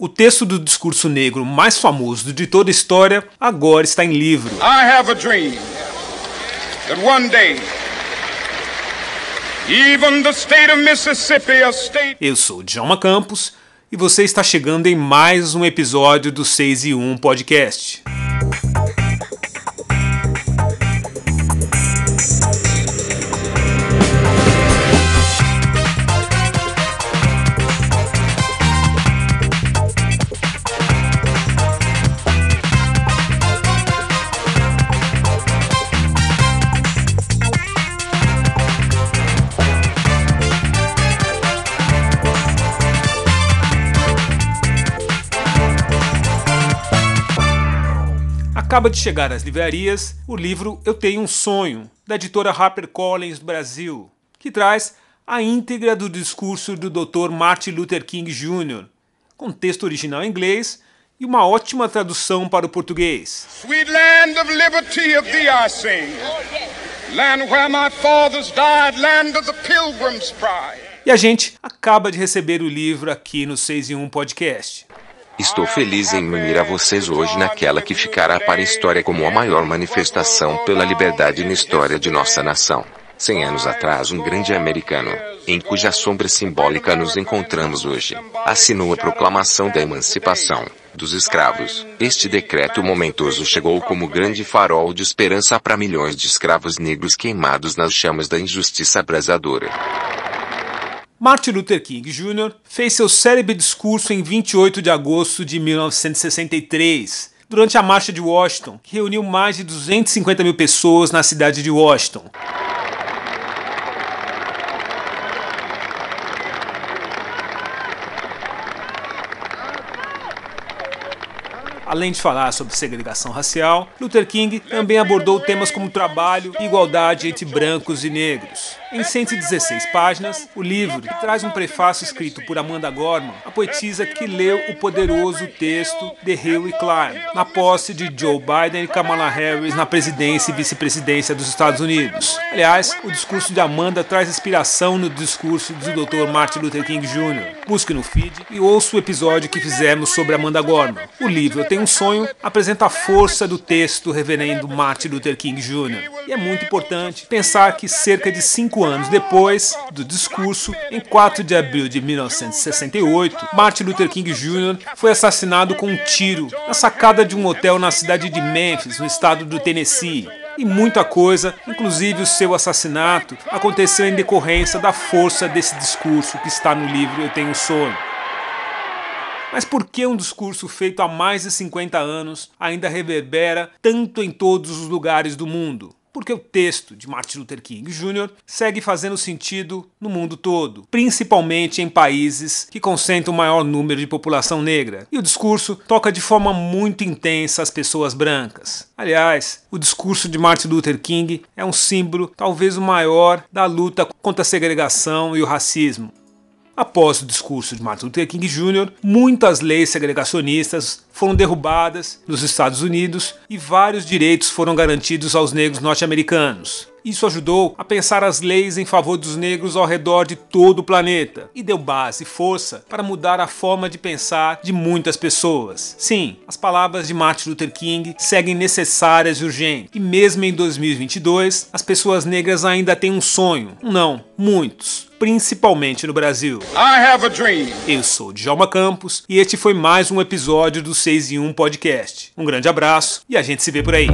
O texto do discurso negro mais famoso de toda a história agora está em livro. I have a dream that one day even the state of Mississippi, a state Eu sou Djalma Campos e você está chegando em mais um episódio do 6 e 1 Podcast. Acaba de chegar às livrarias o livro Eu Tenho um Sonho, da editora HarperCollins do Brasil, que traz a íntegra do discurso do Dr. Martin Luther King Jr., com texto original em inglês e uma ótima tradução para o português. Sweet land of liberty of thee I sing. Land where my fathers died, land of the pilgrim's pride. E a gente acaba de receber o livro aqui no 6 em 1 Podcast. Estou feliz em unir a vocês hoje naquela que ficará para a história como a maior manifestação pela liberdade na história de nossa nação. Cem anos atrás, um grande americano, em cuja sombra simbólica nos encontramos hoje, assinou a proclamação da emancipação dos escravos. Este decreto momentoso chegou como grande farol de esperança para milhões de escravos negros queimados nas chamas da injustiça abrasadora. Martin Luther King Jr. fez seu célebre discurso em 28 de agosto de 1963, durante a Marcha de Washington, que reuniu mais de 250 mil pessoas na cidade de Washington. Além de falar sobre segregação racial, Luther King também abordou temas como trabalho e igualdade entre brancos e negros. Em 116 páginas, o livro traz um prefácio escrito por Amanda Gorman, a poetisa que leu o poderoso texto The Hill We Climb, na posse de Joe Biden e Kamala Harris na presidência e vice-presidência dos Estados Unidos. Aliás, o discurso de Amanda traz inspiração no discurso do Dr. Martin Luther King Jr. Busque no feed e ouça o episódio que fizemos sobre Amanda Gorman. O livro Eu Tenho um Sonho apresenta a força do texto do reverendo Martin Luther King Jr. E é muito importante pensar que cerca de cinco anos depois do discurso, em 4 de abril de 1968, Martin Luther King Jr. foi assassinado com um tiro na sacada de um hotel na cidade de Memphis, no estado do Tennessee e muita coisa, inclusive o seu assassinato, aconteceu em decorrência da força desse discurso que está no livro Eu Tenho Sonho. Mas por que um discurso feito há mais de 50 anos ainda reverbera tanto em todos os lugares do mundo? Porque o texto de Martin Luther King Jr. segue fazendo sentido no mundo todo, principalmente em países que concentram o maior número de população negra. E o discurso toca de forma muito intensa as pessoas brancas. Aliás, o discurso de Martin Luther King é um símbolo, talvez o maior, da luta contra a segregação e o racismo. Após o discurso de Martin Luther King Jr., muitas leis segregacionistas foram derrubadas nos Estados Unidos e vários direitos foram garantidos aos negros norte-americanos. Isso ajudou a pensar as leis em favor dos negros ao redor de todo o planeta e deu base e força para mudar a forma de pensar de muitas pessoas. Sim, as palavras de Martin Luther King seguem necessárias e urgentes. E mesmo em 2022, as pessoas negras ainda têm um sonho. Não, muitos principalmente no Brasil. I have a dream. Eu sou Djalma Campos e este foi mais um episódio do 6 em 1 Podcast. Um grande abraço e a gente se vê por aí.